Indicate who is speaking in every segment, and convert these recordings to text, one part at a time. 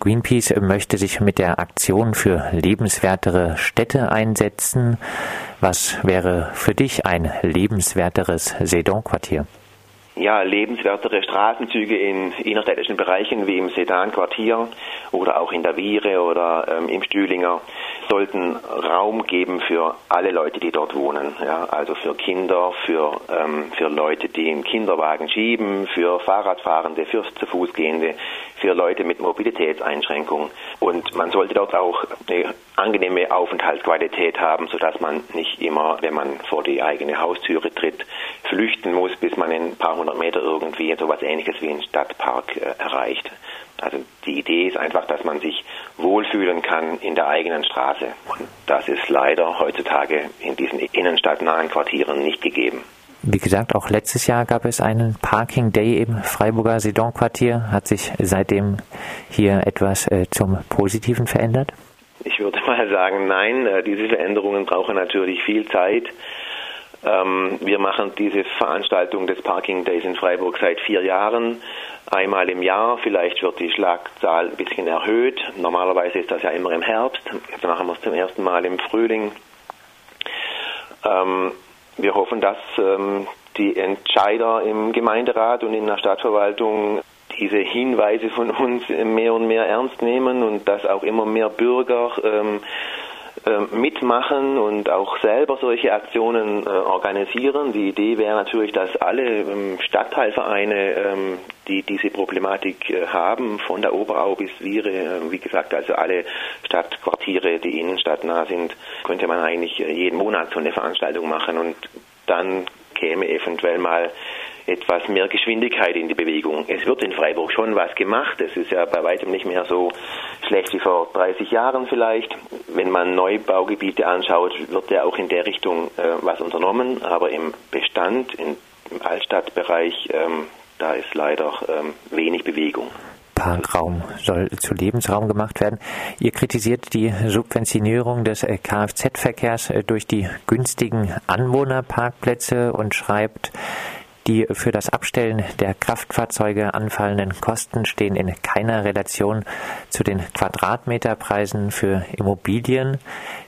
Speaker 1: Greenpeace möchte sich mit der Aktion für lebenswertere Städte einsetzen. Was wäre für dich ein lebenswerteres Sedan-Quartier?
Speaker 2: ja, lebenswertere Straßenzüge in innerstädtischen Bereichen wie im Sedan-Quartier oder auch in der Viere oder ähm, im Stühlinger sollten Raum geben für alle Leute, die dort wohnen. Ja, also für Kinder, für, ähm, für Leute, die einen Kinderwagen schieben, für Fahrradfahrende, für zu Fuß gehende, für Leute mit Mobilitätseinschränkungen. Und man sollte dort auch eine angenehme Aufenthaltsqualität haben, sodass man nicht immer, wenn man vor die eigene Haustüre tritt, flüchten muss, bis man in ein paar hundert Meter irgendwie so etwas ähnliches wie einen Stadtpark äh, erreicht. Also die Idee ist einfach, dass man sich wohlfühlen kann in der eigenen Straße. Und das ist leider heutzutage in diesen innenstadtnahen Quartieren nicht gegeben.
Speaker 1: Wie gesagt, auch letztes Jahr gab es einen Parking Day im Freiburger Sedon-Quartier. Hat sich seitdem hier etwas äh, zum Positiven verändert?
Speaker 2: Ich würde mal sagen, nein. Äh, diese Veränderungen brauchen natürlich viel Zeit. Ähm, wir machen diese Veranstaltung des Parking Days in Freiburg seit vier Jahren. Einmal im Jahr, vielleicht wird die Schlagzahl ein bisschen erhöht. Normalerweise ist das ja immer im Herbst. Jetzt machen wir es zum ersten Mal im Frühling. Ähm, wir hoffen, dass ähm, die Entscheider im Gemeinderat und in der Stadtverwaltung diese Hinweise von uns mehr und mehr ernst nehmen und dass auch immer mehr Bürger ähm, mitmachen und auch selber solche Aktionen äh, organisieren. Die Idee wäre natürlich, dass alle ähm, Stadtteilvereine, ähm, die diese Problematik äh, haben, von der Oberau bis Viere, äh, wie gesagt, also alle Stadtquartiere, die innenstadtnah sind, könnte man eigentlich jeden Monat so eine Veranstaltung machen und dann käme eventuell mal etwas mehr Geschwindigkeit in die Bewegung. Es wird in Freiburg schon was gemacht. Es ist ja bei weitem nicht mehr so schlecht wie vor 30 Jahren vielleicht. Wenn man Neubaugebiete anschaut, wird ja auch in der Richtung äh, was unternommen. Aber im Bestand, in, im Altstadtbereich, ähm, da ist leider ähm, wenig Bewegung.
Speaker 1: Parkraum soll zu Lebensraum gemacht werden. Ihr kritisiert die Subventionierung des äh, Kfz-Verkehrs äh, durch die günstigen Anwohnerparkplätze und schreibt, die für das Abstellen der Kraftfahrzeuge anfallenden Kosten stehen in keiner Relation zu den Quadratmeterpreisen für Immobilien.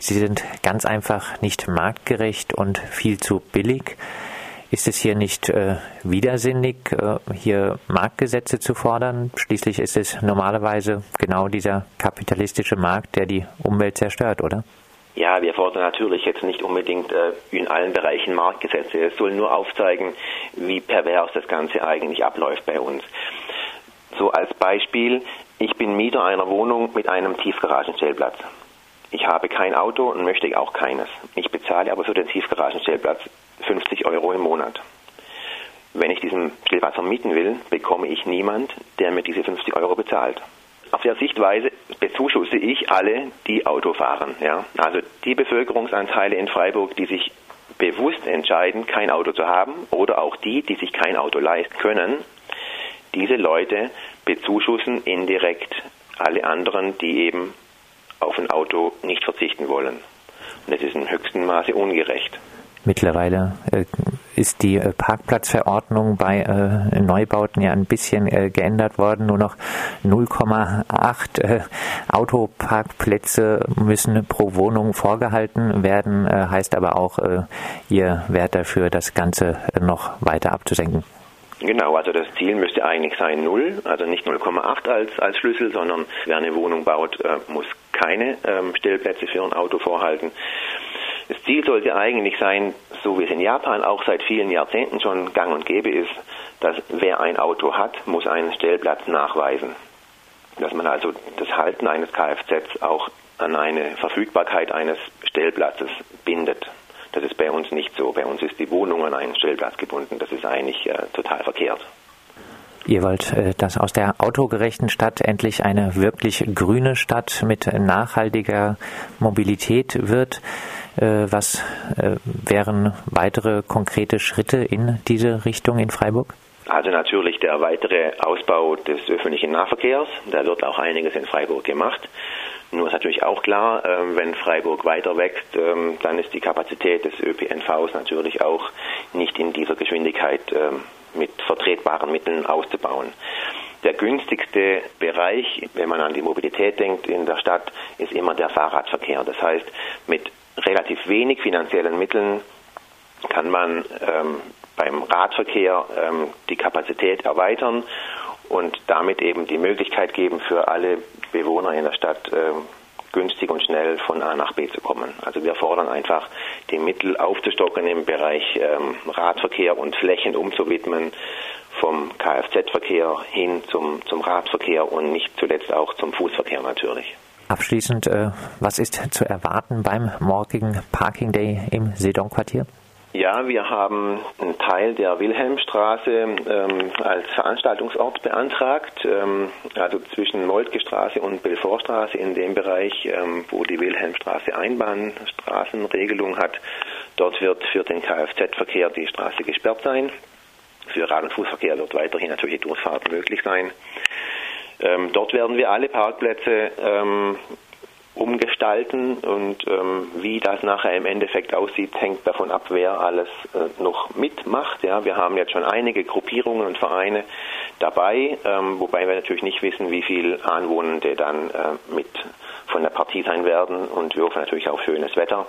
Speaker 1: Sie sind ganz einfach nicht marktgerecht und viel zu billig. Ist es hier nicht äh, widersinnig, äh, hier Marktgesetze zu fordern? Schließlich ist es normalerweise genau dieser kapitalistische Markt, der die Umwelt zerstört, oder?
Speaker 2: Ja, wir fordern natürlich jetzt nicht unbedingt äh, in allen Bereichen Marktgesetze. Es soll nur aufzeigen, wie pervers das Ganze eigentlich abläuft bei uns. So als Beispiel, ich bin Mieter einer Wohnung mit einem Tiefgaragenstellplatz. Ich habe kein Auto und möchte auch keines. Ich bezahle aber für den Tiefgaragenstellplatz 50 Euro im Monat. Wenn ich diesen Stellplatz vermieten will, bekomme ich niemand, der mir diese 50 Euro bezahlt. Auf der Sichtweise bezuschusse ich alle, die Auto fahren. Ja? Also die Bevölkerungsanteile in Freiburg, die sich bewusst entscheiden, kein Auto zu haben, oder auch die, die sich kein Auto leisten können, diese Leute bezuschussen indirekt alle anderen, die eben auf ein Auto nicht verzichten wollen. Und das ist in höchstem Maße ungerecht.
Speaker 1: Mittlerweile äh, ist die äh, Parkplatzverordnung bei äh, Neubauten ja ein bisschen äh, geändert worden. Nur noch 0,8 äh, Autoparkplätze müssen pro Wohnung vorgehalten werden, äh, heißt aber auch, ihr Wert dafür, das Ganze noch weiter abzusenken.
Speaker 2: Genau, also das Ziel müsste eigentlich sein null, also nicht 0,8 als, als Schlüssel, sondern wer eine Wohnung baut, muss keine ähm, Stellplätze für ein Auto vorhalten. Das Ziel sollte eigentlich sein, so wie es in Japan auch seit vielen Jahrzehnten schon gang und gäbe ist, dass wer ein Auto hat, muss einen Stellplatz nachweisen. Dass man also das Halten eines Kfz auch an eine Verfügbarkeit eines Stellplatzes bindet. Das ist bei uns nicht so. Bei uns ist die Wohnung an einen Stellplatz gebunden. Das ist eigentlich äh, total verkehrt.
Speaker 1: Ihr wollt, äh, dass aus der autogerechten Stadt endlich eine wirklich grüne Stadt mit nachhaltiger Mobilität wird. Äh, was äh, wären weitere konkrete Schritte in diese Richtung in Freiburg?
Speaker 2: Also natürlich der weitere Ausbau des öffentlichen Nahverkehrs. Da wird auch einiges in Freiburg gemacht. Nur ist natürlich auch klar, ähm, wenn Freiburg weiter wächst, ähm, dann ist die Kapazität des ÖPNVs natürlich auch nicht in dieser Geschwindigkeit ähm, mit vertretbaren Mitteln auszubauen. der günstigste Bereich, wenn man an die Mobilität denkt in der Stadt, ist immer der Fahrradverkehr. Das heißt, mit relativ wenig finanziellen Mitteln kann man ähm, beim Radverkehr ähm, die Kapazität erweitern und damit eben die Möglichkeit geben für alle Bewohner in der Stadt ähm, günstig und schnell von A nach B zu kommen. Also wir fordern einfach, die Mittel aufzustocken im Bereich ähm, Radverkehr und Flächen umzuwidmen vom Kfz-Verkehr hin zum, zum Radverkehr und nicht zuletzt auch zum Fußverkehr natürlich.
Speaker 1: Abschließend, äh, was ist zu erwarten beim morgigen Parking Day im Sedon-Quartier?
Speaker 2: Ja, wir haben einen Teil der Wilhelmstraße ähm, als Veranstaltungsort beantragt, ähm, also zwischen Moltke Straße und Belfortstraße in dem Bereich, ähm, wo die Wilhelmstraße Einbahnstraßenregelung hat. Dort wird für den Kfz-Verkehr die Straße gesperrt sein. Für Rad- und Fußverkehr wird weiterhin natürlich Durchfahrt möglich sein. Ähm, dort werden wir alle Parkplätze ähm, umgestalten und ähm, wie das nachher im Endeffekt aussieht, hängt davon ab, wer alles äh, noch mitmacht. Ja, wir haben jetzt schon einige Gruppierungen und Vereine dabei, ähm, wobei wir natürlich nicht wissen, wie viele Anwohnende dann äh, mit von der Partie sein werden und wir hoffen natürlich auf schönes Wetter.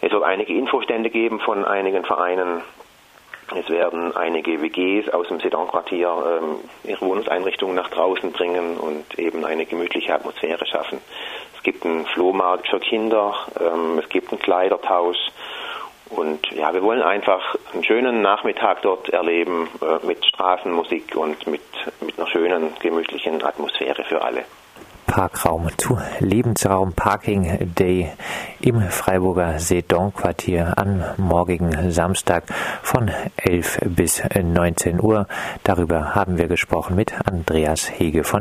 Speaker 2: Es wird einige Infostände geben von einigen Vereinen. Es werden einige WGs aus dem Sedan-Quartier ähm, ihre Wohnungseinrichtungen nach draußen bringen und eben eine gemütliche Atmosphäre schaffen. Es gibt einen Flohmarkt für Kinder, ähm, es gibt einen Kleidertausch. Und ja, wir wollen einfach einen schönen Nachmittag dort erleben äh, mit Straßenmusik und mit, mit einer schönen, gemütlichen Atmosphäre für alle.
Speaker 1: Parkraum zu Lebensraum Parking Day im Freiburger Sedon-Quartier am morgigen Samstag von 11 bis 19 Uhr. Darüber haben wir gesprochen mit Andreas Hege von